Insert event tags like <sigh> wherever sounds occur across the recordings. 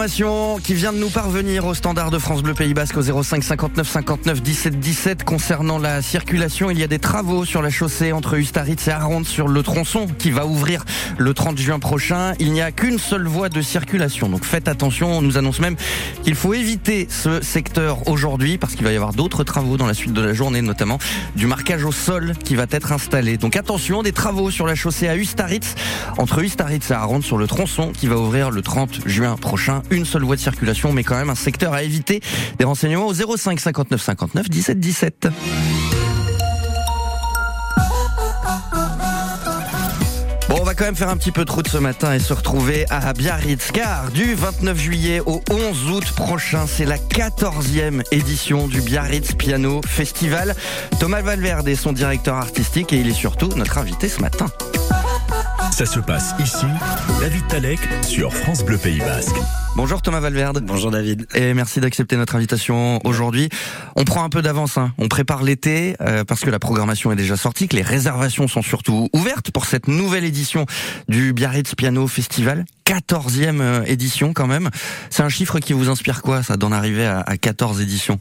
Information qui vient de nous parvenir au standard de France Bleu Pays Basque au 05 59 59 17 17 concernant la circulation. Il y a des travaux sur la chaussée entre Ustaritz et Aronde sur le tronçon qui va ouvrir le 30 juin prochain. Il n'y a qu'une seule voie de circulation. Donc faites attention. On nous annonce même qu'il faut éviter ce secteur aujourd'hui parce qu'il va y avoir d'autres travaux dans la suite de la journée, notamment du marquage au sol qui va être installé. Donc attention, des travaux sur la chaussée à Ustaritz entre Ustaritz et Aronde sur le tronçon qui va ouvrir le 30 juin prochain une seule voie de circulation, mais quand même un secteur à éviter. Des renseignements au 05 59 59 17 17. Bon, on va quand même faire un petit peu de route ce matin et se retrouver à Biarritz, car du 29 juillet au 11 août prochain, c'est la 14e édition du Biarritz Piano Festival. Thomas Valverde est son directeur artistique et il est surtout notre invité ce matin. Ça se passe ici, David Talek sur France Bleu Pays Basque. Bonjour Thomas Valverde. Bonjour David. Et merci d'accepter notre invitation aujourd'hui. On prend un peu d'avance, hein. on prépare l'été euh, parce que la programmation est déjà sortie, que les réservations sont surtout ouvertes pour cette nouvelle édition du Biarritz Piano Festival. 14e euh, édition quand même. C'est un chiffre qui vous inspire quoi ça d'en arriver à, à 14 éditions?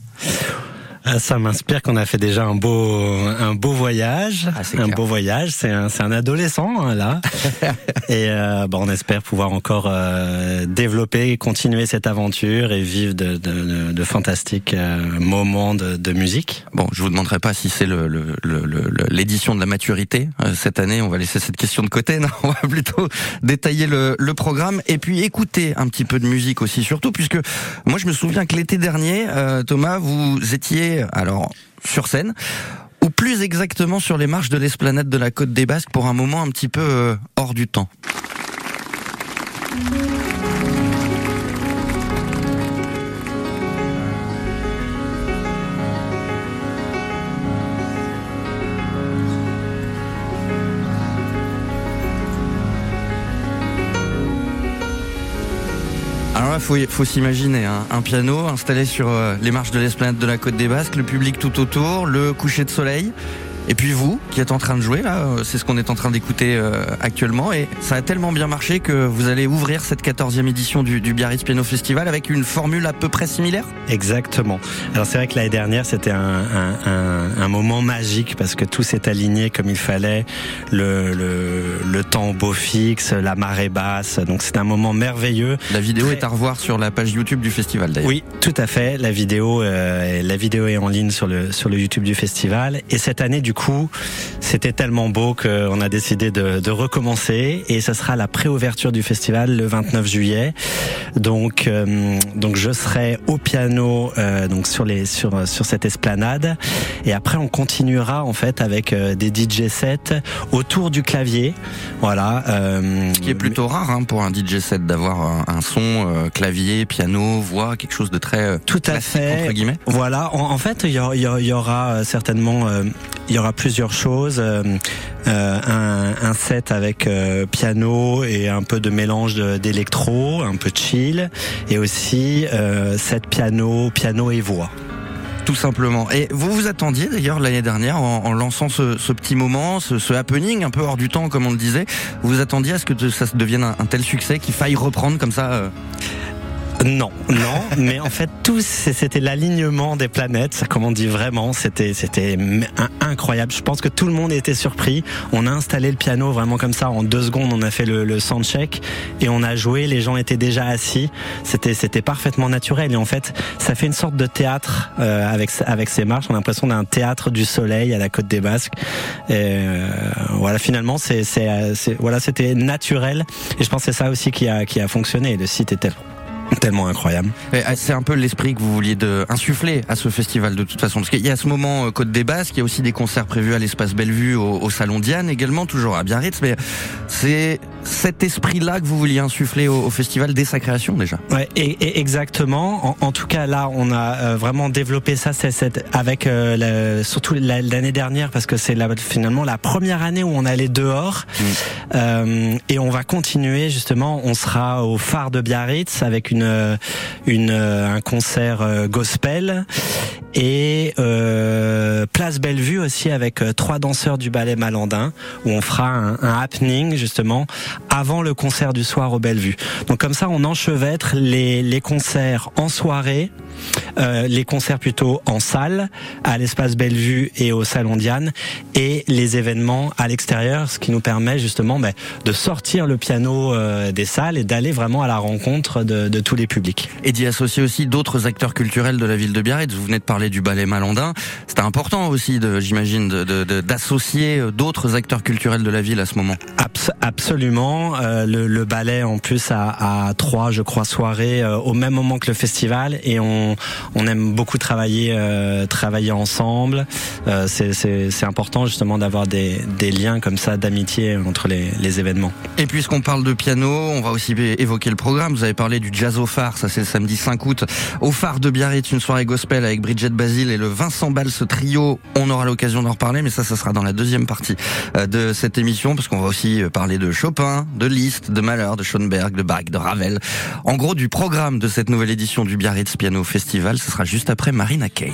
Ah, ça m'inspire qu'on a fait déjà un beau un beau voyage, ah, un beau voyage. C'est un c'est un adolescent hein, là, <laughs> et euh, bon, on espère pouvoir encore euh, développer et continuer cette aventure et vivre de, de, de fantastiques euh, moments de, de, musique. Bon, je vous demanderai pas si c'est le l'édition le, de la maturité euh, cette année. On va laisser cette question de côté. <laughs> Non, on va plutôt détailler le, le programme et puis écouter un petit peu de musique aussi, surtout puisque moi je me souviens que l'été dernier, Thomas, vous étiez alors sur scène ou plus exactement sur les marches de l'esplanade de la Côte des Basques pour un moment un petit peu euh, hors du temps? Faut, faut s'imaginer hein, un piano installé sur euh, les marches de l'esplanade de la Côte des Basques, le public tout autour, le coucher de soleil. Et puis vous, qui êtes en train de jouer là, euh, c'est ce qu'on est en train d'écouter euh, actuellement. Et ça a tellement bien marché que vous allez ouvrir cette 14e édition du, du Biarritz Piano Festival avec une formule à peu près similaire? Exactement. Alors c'est vrai que l'année dernière, c'était un, un, un, un, moment magique parce que tout s'est aligné comme il fallait. Le, le, le temps beau fixe, la marée basse. Donc c'est un moment merveilleux. La vidéo Très... est à revoir sur la page YouTube du festival d'ailleurs. Oui, tout à fait. La vidéo, euh, la vidéo est en ligne sur le, sur le YouTube du festival. Et cette année, du coup, c'était tellement beau qu'on a décidé de, de, recommencer et ce sera la préouverture du festival le 29 juillet. Donc, euh, donc je serai au piano euh, donc sur les sur sur cette esplanade et après on continuera en fait avec euh, des DJ sets autour du clavier. Voilà. Euh, Ce qui est plutôt rare hein, pour un DJ set d'avoir un, un, son clavier, piano, voix, quelque chose de très tout à fait entre guillemets. Voilà. En, en fait, il y, y, y, aura certainement il y aura plusieurs choses. Euh, un, un, set avec euh, piano et un peu de mélange d'électro, un peu chill, et aussi euh, set piano, piano et voix tout simplement. Et vous vous attendiez d'ailleurs l'année dernière en, lançant ce, petit moment, ce, happening un peu hors du temps comme on le disait, vous vous attendiez à ce que ça devienne un, tel succès qu'il faille reprendre comme ça euh... Non, non, <laughs> mais en fait tout c'était l'alignement des planètes, comme on dit vraiment, c'était c'était incroyable. Je pense que tout le monde était surpris. On a installé le piano vraiment comme ça en deux secondes, on a fait le, le soundcheck et on a joué. Les gens étaient déjà assis. C'était c'était parfaitement naturel et en fait ça fait une sorte de théâtre euh, avec avec ces marches. On a l'impression d'un théâtre du soleil à la côte des Basques. Et euh, voilà, finalement c'est c'est voilà c'était naturel et je pense que c'est ça aussi qui a qui a fonctionné. Le site était tellement incroyable. Ah, c'est un peu l'esprit que vous vouliez de insuffler à ce festival de toute façon. Parce qu'il y a ce moment euh, Côte des Basques, il y a aussi des concerts prévus à l'espace Bellevue, au, au, Salon Diane également, toujours à Biarritz. Mais c'est cet esprit-là que vous vouliez insuffler au, au, festival dès sa création déjà. Ouais, et, et exactement. En, en, tout cas, là, on a euh, vraiment développé ça, c'est cette, avec euh, le, surtout l'année dernière, parce que c'est finalement la première année où on allait dehors. Mm. Euh, et on va continuer justement. On sera au phare de Biarritz avec une une, une un concert gospel et euh, Place Bellevue aussi avec euh, trois danseurs du ballet Malandin où on fera un, happening justement avant le concert du soir au Bellevue. Donc comme ça on enchevêtre les, les concerts en soirée, euh, les concerts plutôt en salle à l'espace Bellevue et au Salon Diane et les événements à l'extérieur, ce qui nous permet justement ben, de sortir le piano euh, des salles et d'aller vraiment à la rencontre de, de tous les publics. Et d'y associer aussi d'autres acteurs culturels de la ville de Biarritz. Vous venez de parler du ballet malandin. C'était important aussi, j'imagine, d'associer de, d'autres acteurs culturels de la ville à ce moment. Abs absolument. Euh, le, le, ballet en plus a, a trois, je crois, soirées euh, au même moment que le festival et on, on aime beaucoup travailler, euh, travailler ensemble. Euh, C'est important justement d'avoir des, des, liens comme ça d'amitié entre les, les, événements. Et puisqu'on parle de piano, on va aussi évoquer le programme. Vous avez parlé du jazz au phare, ça c'est le samedi 5 août au phare de Biarritz, une soirée gospel avec Bridget Basile et le Vincent Ball, ce trio. On aura l'occasion d'en reparler, mais ça, ça sera dans la deuxième partie euh, de cette émission, parce qu'on va aussi euh, parler de Chopin, de Liszt, de Mahler, de Schoenberg, de Bach, de Ravel. En gros, du programme de cette nouvelle édition du Biarritz Piano Festival, ce sera juste après Marina Kaye.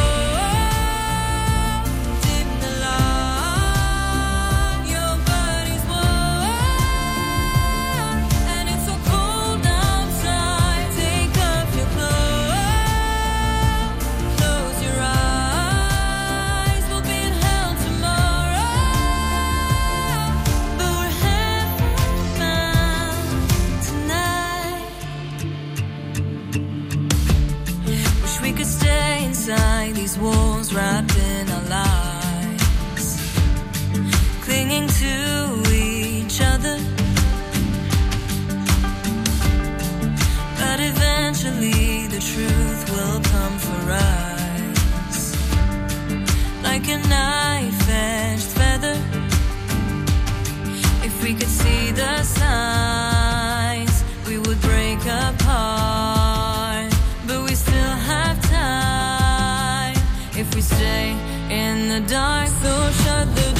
the dark, so shut the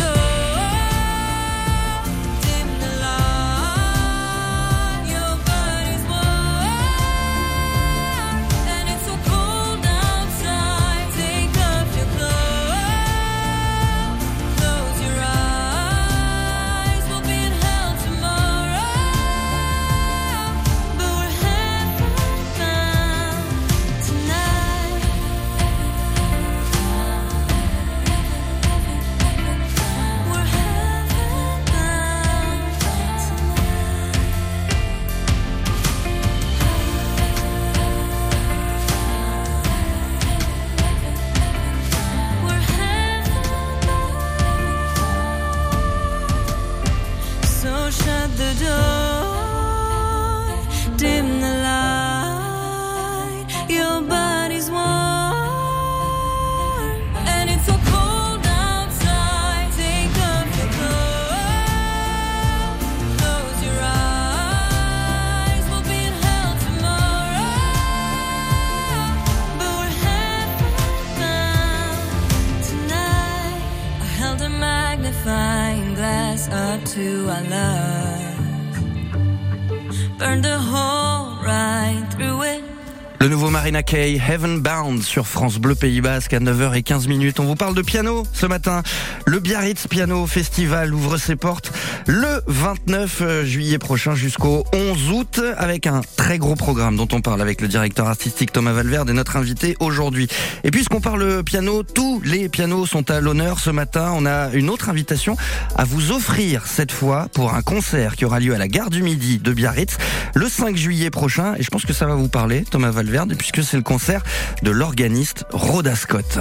Marina Kay, Heaven Bound sur France Bleu Pays Basque à 9h15 minutes. On vous parle de piano ce matin. Le Biarritz Piano Festival ouvre ses portes le 29 euh, juillet prochain jusqu'au 11 août avec un très gros programme dont on parle avec le directeur artistique Thomas Valverde et notre invité aujourd'hui. Et puisqu'on parle piano, tous les pianos sont à l'honneur ce matin. On a une autre invitation à vous offrir cette fois pour un concert qui aura lieu à la gare du Midi de Biarritz le 5 juillet prochain. Et je pense que ça va vous parler, Thomas Valverde, puisque c'est le concert de l'organiste Rhoda Scott.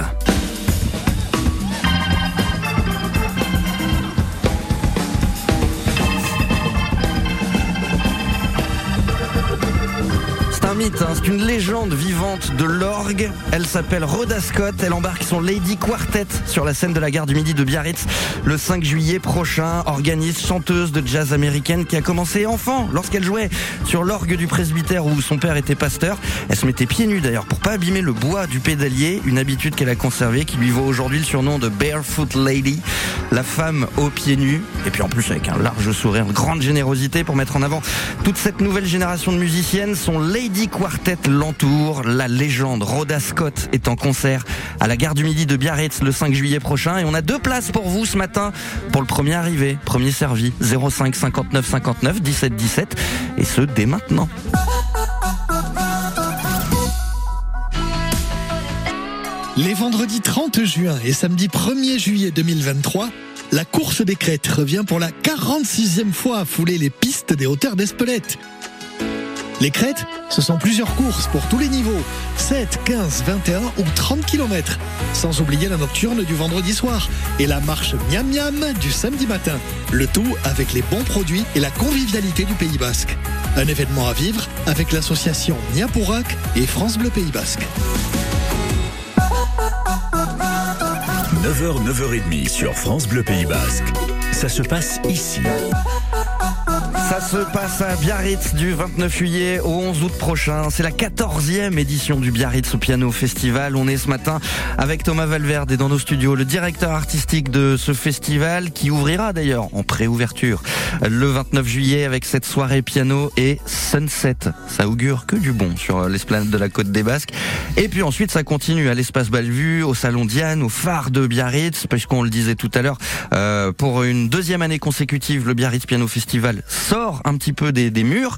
Hein. c'est une légende vivante de l'orgue. Elle s'appelle Rhoda Scott. Elle embarque son Lady Quartet sur la scène de la gare du Midi de Biarritz le 5 juillet prochain. Organiste, chanteuse de jazz américaine qui a commencé enfant lorsqu'elle jouait sur l'orgue du presbytère où son père était pasteur. Elle se mettait pieds nus d'ailleurs pour pas abîmer le bois du pédalier, une habitude qu'elle a conservée qui lui vaut aujourd'hui le surnom de Barefoot Lady, la femme aux pieds nus. Et puis en plus avec un large sourire, grande générosité pour mettre en avant toute cette nouvelle génération de musiciennes. Son Lady Quartet l'entoure. La légende Rhoda Scott est en concert à la gare du Midi de Biarritz le 5 juillet prochain. Et on a deux places pour vous ce matin pour le premier arrivé, premier servi. 05 59 59 17 17. Et ce dès maintenant. Les vendredis 30 juin et samedi 1er juillet 2023, la course des crêtes revient pour la 46e fois à fouler les pistes des hauteurs d'Espelette. Les crêtes, ce sont plusieurs courses pour tous les niveaux, 7, 15, 21 ou 30 km, sans oublier la nocturne du vendredi soir et la marche miam miam du samedi matin. Le tout avec les bons produits et la convivialité du Pays Basque. Un événement à vivre avec l'association Niapourak et France Bleu Pays Basque. 9h, 9h30 sur France Bleu Pays Basque. Ça se passe ici. Se passe à Biarritz du 29 juillet au 11 août prochain. C'est la 14e édition du Biarritz Piano Festival. On est ce matin avec Thomas Valverde et dans nos studios, le directeur artistique de ce festival qui ouvrira d'ailleurs en préouverture le 29 juillet avec cette soirée piano et sunset. Ça augure que du bon sur l'esplanade de la Côte des Basques. Et puis ensuite, ça continue à l'espace Bellevue, au Salon Diane, au phare de Biarritz, puisqu'on le disait tout à l'heure, euh, pour une deuxième année consécutive, le Biarritz Piano Festival sort un petit peu des, murs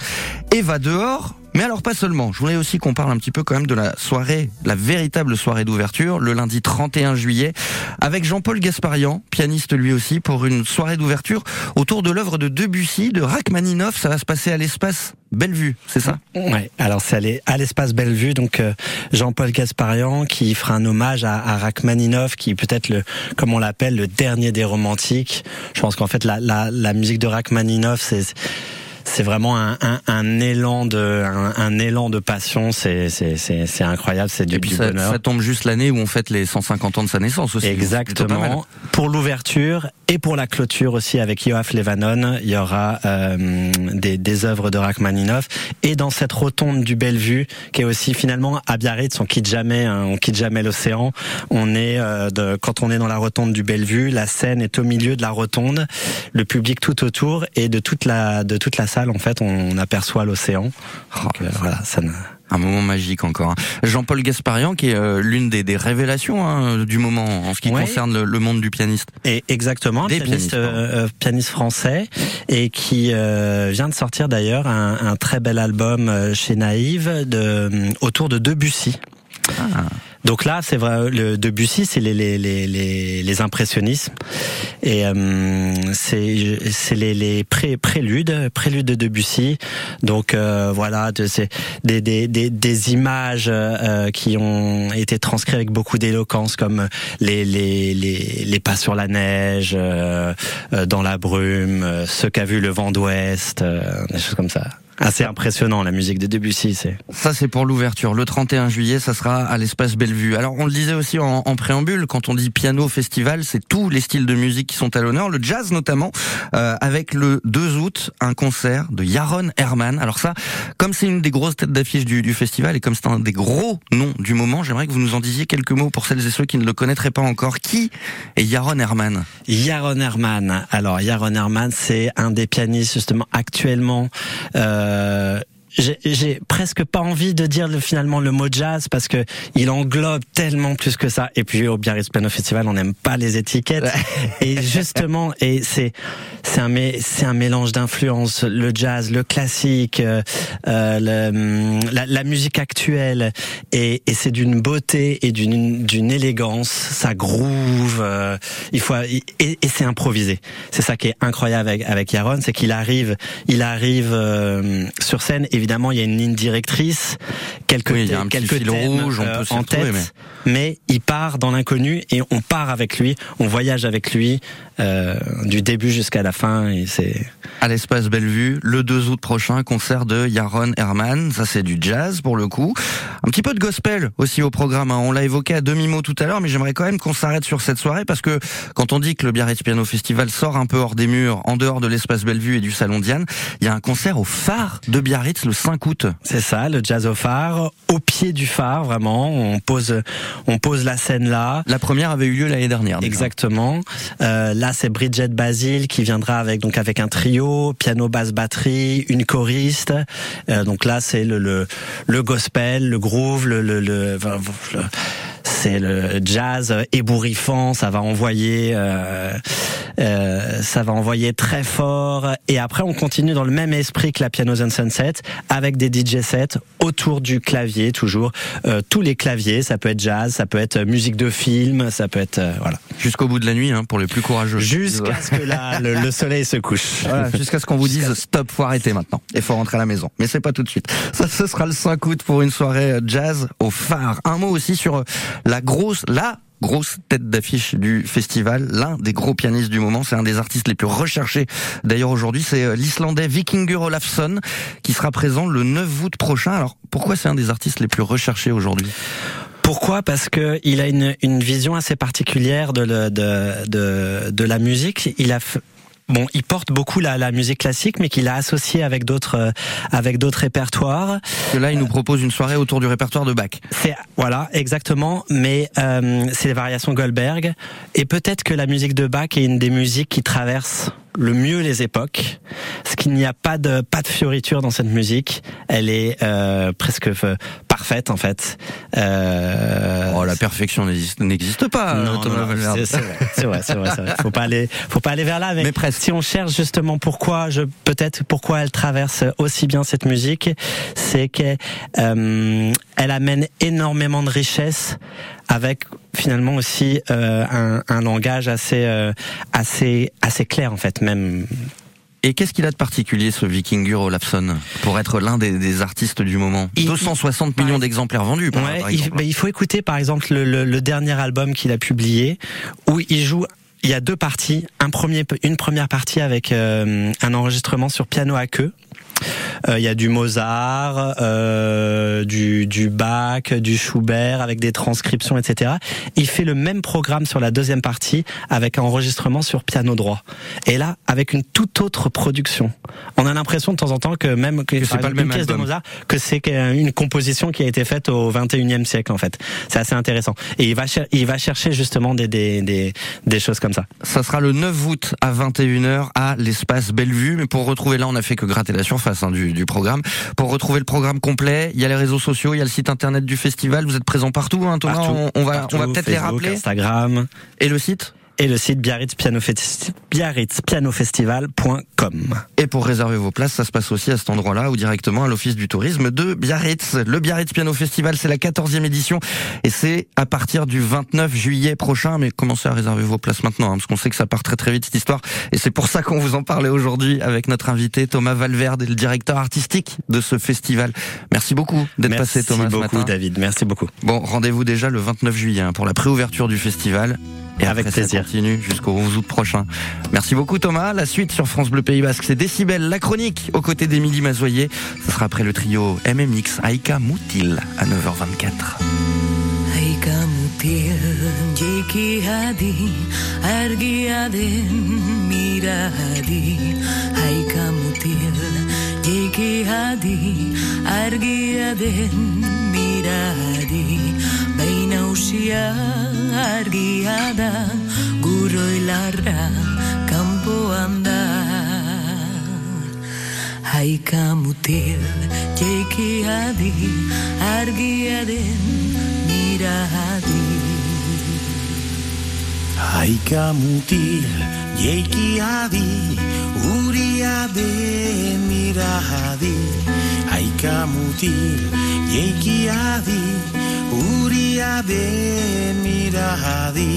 et va dehors mais alors pas seulement, je voulais aussi qu'on parle un petit peu quand même de la soirée, la véritable soirée d'ouverture, le lundi 31 juillet, avec Jean-Paul Gasparian, pianiste lui aussi, pour une soirée d'ouverture autour de l'œuvre de Debussy, de Rachmaninoff. Ça va se passer à l'espace Bellevue, c'est ça? Ouais, alors c'est à l'espace Bellevue, donc euh, Jean-Paul Gasparian qui fera un hommage à, à Rachmaninoff, qui peut-être le, comme on l'appelle, le dernier des romantiques. Je pense qu'en fait la, la, la musique de Rachmaninoff, c'est c'est vraiment un, un, un, élan de un, un élan de passion. C'est c'est c'est incroyable. C'est du, Et puis du ça, bonheur. ça tombe juste l'année où on fête les 150 ans de sa naissance aussi. Exactement. Pour l'ouverture et pour la clôture aussi avec Yoaf Levanon, il y aura euh, des, des œuvres de Rachmaninoff. Et dans cette rotonde du Bellevue, qui est aussi finalement à Biarritz, on quitte jamais, hein, on quitte jamais l'océan. On est euh, de, quand on est dans la rotonde du Bellevue, la scène est au milieu de la rotonde, le public tout autour et de toute la de toute la salle en fait, on aperçoit l'océan. Oh, Donc, euh, voilà, ça. Un moment magique encore. hein. Jean-Paul Gasparian, qui est euh, l'une des, des révélations hein, du moment en ce qui Ouais. concerne le, le monde du pianiste. Et exactement, Des pianiste, pianistes, pardon. euh, euh, pianiste français et qui euh, vient de sortir d'ailleurs un, un très bel album euh, chez Naïve de, euh, autour de Debussy. Ah. Donc là, c'est vrai, le Debussy, c'est les les les les, impressionnismes et euh, c'est c'est les les pré, préludes, préludes de Debussy. Donc euh, voilà, c'est des des des des images euh, qui ont été transcrites avec beaucoup d'éloquence, comme les les les les pas sur la neige, euh, euh, dans la brume, euh, ce qu'a vu le vent d'ouest, des choses comme ça. Assez impressionnant la musique de Debussy, c'est. Ça, c'est pour l'ouverture. Le 31 juillet, ça sera à l'espace Bellevue. Alors, on le disait aussi en, en préambule, quand on dit piano festival, c'est tous les styles de musique qui sont à l'honneur, le jazz notamment, euh, avec le 2 août, un concert de Yaron Herman. Alors ça, comme c'est une des grosses têtes d'affiche du, du festival et comme c'est un des gros noms du moment, j'aimerais que vous nous en disiez quelques mots pour celles et ceux qui ne le connaîtraient pas encore. Qui est Yaron Herman? Yaron Herman. Alors Yaron Herman, c'est un des pianistes justement actuellement. Euh, j'ai- j'ai presque pas envie de dire le- finalement le mot jazz parce que il englobe tellement plus que ça. Et puis au Biarritz Piano Festival, on n'aime pas les étiquettes. et justement, et c'est c'est un c'est un mélange d'influences, le jazz, le classique, euh, euh, le- la, la musique actuelle, et, et c'est d'une beauté et d'une d'une élégance. Ça groove. euh, il faut et, et c'est improvisé. C'est ça qui est incroyable avec avec Yaron, c'est qu'il arrive il arrive euh, sur scène et évidemment, il y a une ligne directrice, quelques, Oui, petit quelques fil thèmes, rouge, on euh, peut en tête, mais... il part dans l'inconnu et on part avec lui, on voyage avec lui euh, du début jusqu'à la fin et c'est à l'espace Bellevue le 2 août prochain concert de Yaron Herman ça c'est du jazz pour le coup un petit peu de gospel aussi au programme hein. on l'a évoqué à demi mot tout à l'heure mais j'aimerais quand même qu'on s'arrête sur cette soirée parce que quand on dit que le Biarritz Piano Festival sort un peu hors des murs en dehors de l'espace Bellevue et du salon Diane il y a un concert au phare de Biarritz le 5 août c'est ça le jazz au phare au pied du phare vraiment on pose on pose la scène là. La première avait eu lieu l'année dernière exactement. Euh, là c'est Bridget Basile qui viendra avec donc avec un trio, piano, basse, batterie, une choriste. Euh, donc là c'est le, le, le gospel, le groove, le, le, le, le c'est le jazz ébouriffant, ça va envoyer, euh, euh, ça va envoyer très fort. Et après, on continue dans le même esprit que la Pianos and Sunset, avec des DJ sets autour du clavier, toujours euh, tous les claviers. Ça peut être jazz, ça peut être musique de film, ça peut être euh, voilà. Jusqu'au bout de la nuit, hein, pour les plus courageux. Jusqu'à ce que la, le, le, soleil se couche. <laughs> Voilà, jusqu'à ce qu'on vous dise stop, faut arrêter maintenant. Et faut rentrer à la maison. Mais c'est pas tout de suite. Ça, ce sera le 5 août pour une soirée jazz au phare. Un mot aussi sur la grosse, la grosse tête d'affiche du festival, l'un des gros pianistes du moment, c'est un des artistes les plus recherchés d'ailleurs aujourd'hui, c'est l'Islandais Vikingur Olafsson qui sera présent le 9 août prochain. Alors pourquoi c'est un des artistes les plus recherchés aujourd'hui? Pourquoi? Parce que il a une, vision assez particulière de, de la musique. Il a Bon, il porte beaucoup la, la musique classique, mais qu'il a associé avec d'autres euh, avec d'autres répertoires. Que là, il nous propose une soirée autour du répertoire de Bach. C'est voilà, exactement. Mais euh, c'est les variations Goldberg, et peut-être que la musique de Bach est une des musiques qui traverse le mieux les époques, ce qu'il n'y a pas de pas de fioriture dans cette musique. Elle est euh, presque parfaite en fait. Euh, oh, la perfection n'existe pas. Non, Thomas non, c'est vrai, c'est vrai, c'est vrai, vrai. Faut pas aller, faut pas aller vers là. Mais, mais presque. si on cherche justement pourquoi, je peut-être pourquoi elle traverse aussi bien cette musique, c'est qu'elle euh, elle amène énormément de richesse avec finalement aussi euh, un, un, langage assez euh, assez assez clair en fait même et qu'est-ce qu'il a de particulier, ce Vikingur Olafsson, pour être l'un des, des, artistes du moment? Il, 260 il, millions d'exemplaires vendus, par, ouais, par il, bah, il, faut écouter, par exemple, le, le, le dernier album qu'il a publié, où il joue il y a deux parties. Un premier, une première partie avec euh, un enregistrement sur piano à queue. Il euh, y a du Mozart, euh, du, du Bach, du Schubert, avec des transcriptions, etc. Il fait le même programme sur la deuxième partie avec un enregistrement sur piano droit. Et là, avec une toute autre production. On a l'impression de temps en temps que même que, que c'est pas le même pièce album. de Mozart, que c'est une composition qui a été faite au 21e siècle en fait. C'est assez intéressant. Et il va, il va chercher justement des, des, des, des choses comme ça. Ça sera le 9 août à 21h à l'espace Bellevue. Mais pour retrouver là, on a fait que gratter la surface hein, du, du, programme. Pour retrouver le programme complet, il y a les réseaux sociaux, il y a le site internet du festival. Vous êtes présent partout, hein, Thomas. Partout, on, on, va, partout, on va peut-être les rappeler. Instagram. Et le site? Et le site Biarritz Piano Festi. Et pour réserver vos places, ça se passe aussi à cet endroit-là ou directement à l'office du tourisme de Biarritz. Le Biarritz Piano Festival, c'est la 14e édition et c'est à partir du 29 juillet prochain. Mais commencez à réserver vos places maintenant, hein, parce qu'on sait que ça part très très vite cette histoire. Et c'est pour ça qu'on vous en parlait aujourd'hui avec notre invité Thomas Valverde, le directeur artistique de ce festival. Merci beaucoup d'être passé Thomas beaucoup, ce matin. David, merci beaucoup. Bon, rendez-vous déjà le 29 juillet hein, pour la préouverture du festival. Et avec après, plaisir. Ça continue jusqu'au 11 août prochain. Merci beaucoup Thomas. La suite sur France Bleu Pays Basque, c'est Décibel, la chronique aux côtés d'Émilie Mazoyer. Ce sera après le trio MMX Aika Moutil à 9h24. Aika Moutil, Jeki Hadi, Argiaden, Miradi. Aika Moutil, Hadi, Miradi. Behin hausia argia da, guro hilarra kanpoan da. Haika mutil, jeiki adi, argia den mira adi. Haika mutil, jeiki adi, uria den mira adi. Haika mutil, jeiki adi. Uria be mirahadi,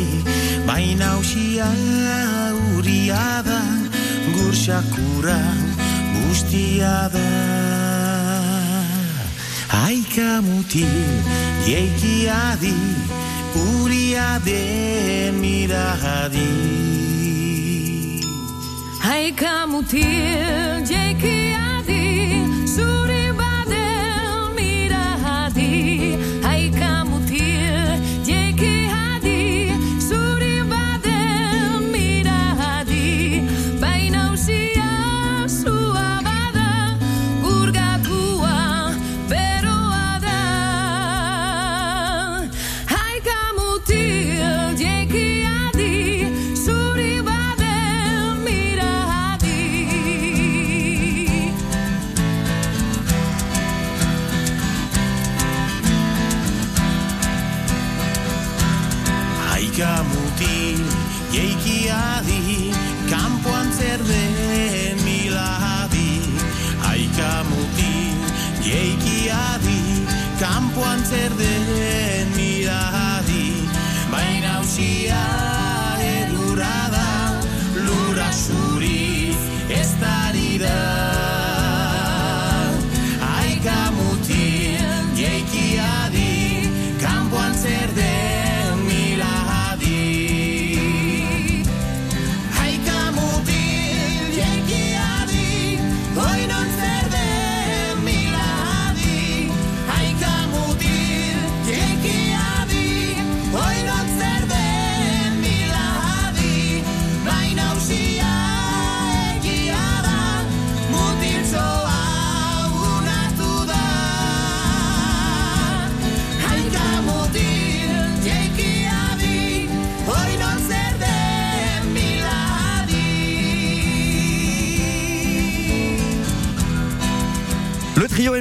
baina usia uria da, gursakura guztia da. Aika mutil, jeikia di, uria be mirahadi. Aika mutil, jeikia di, zuri ser de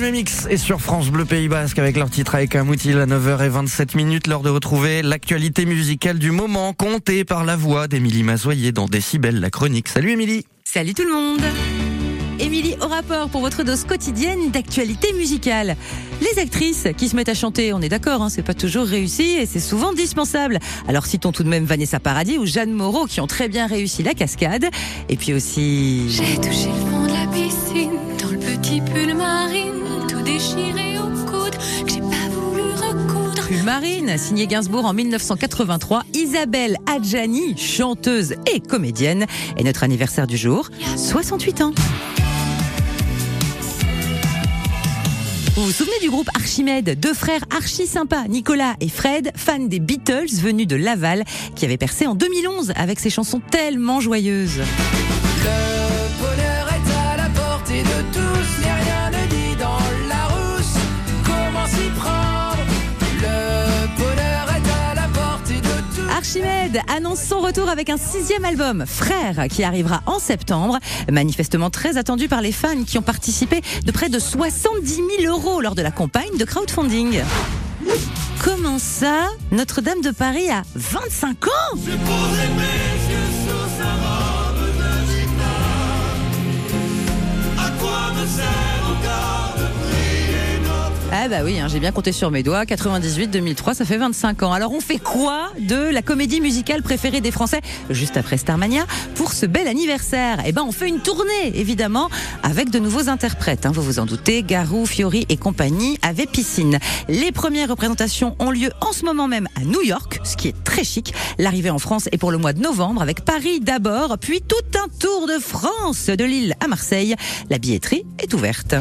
MMX est sur France Bleu Pays Basque avec leur titre avec un moutil à 9h27 minutes. L'heure de retrouver l'actualité musicale du moment comptée par la voix d'Émilie Mazoyer dans Décibel, la chronique. Salut Émilie Salut tout le monde Émilie au rapport pour votre dose quotidienne d'actualité musicale. Les actrices qui se mettent à chanter, on est d'accord, hein, c'est pas toujours réussi et c'est souvent dispensable. Alors citons tout de même Vanessa Paradis ou Jeanne Moreau qui ont très bien réussi la cascade. Et puis aussi... J'ai touché le fond de la piscine, dans le petit pull marine, déchiré au coude, que j'ai pas voulu recoudre. Marine, signée Gainsbourg en 1983, Isabelle Adjani, chanteuse et comédienne, est notre anniversaire du jour, 68 ans. Vous vous souvenez du groupe Archimède? Deux frères archi sympas, Nicolas et Fred, fans des Beatles venus de Laval, qui avaient percé en 2011 avec ses chansons tellement joyeuses. Archimède annonce son retour avec un sixième album, Frères, qui arrivera en septembre. Manifestement très attendu par les fans qui ont participé de près de 70 000 euros lors de la campagne de crowdfunding. Comment ça Notre-Dame de Paris a 25 ans? Ah bah oui, hein, j'ai bien compté sur mes doigts. 98, 2003, ça fait 25 ans. Alors on fait quoi de la comédie musicale préférée des Français juste après Starmania pour ce bel anniversaire? Eh ben on fait une tournée évidemment avec de nouveaux interprètes. hein, vous vous en doutez, Garou, Fiori et compagnie avaient piscine. Les premières représentations ont lieu en ce moment même à New York, ce qui est très chic. L'arrivée en France est pour le mois de novembre avec Paris d'abord, puis tout un tour de France de Lille à Marseille. La billetterie est ouverte.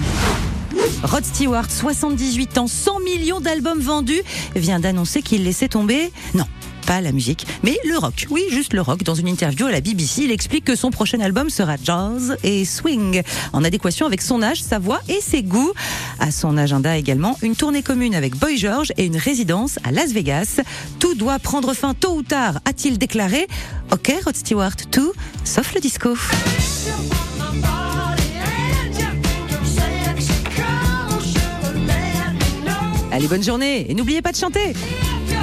Rod Stewart, 78 ans, 100 millions d'albums vendus, vient d'annoncer qu'il laissait tomber. Non. Pas la musique, mais le rock. Oui, juste le rock. Dans une interview à la BBC, il explique que son prochain album sera jazz et swing, en adéquation avec son âge, sa voix et ses goûts. À son agenda également, une tournée commune avec Boy George et une résidence à Las Vegas. Tout doit prendre fin tôt ou tard, a-t-il déclaré. Ok, Rod Stewart, tout, sauf le disco. Allez, bonne journée et n'oubliez pas de chanter.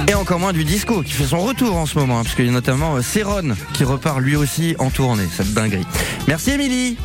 Et encore moins du disco qui fait son retour en ce moment, hein, parce y a notamment euh, Céron qui repart lui aussi en tournée, cette dinguerie. Merci Émilie.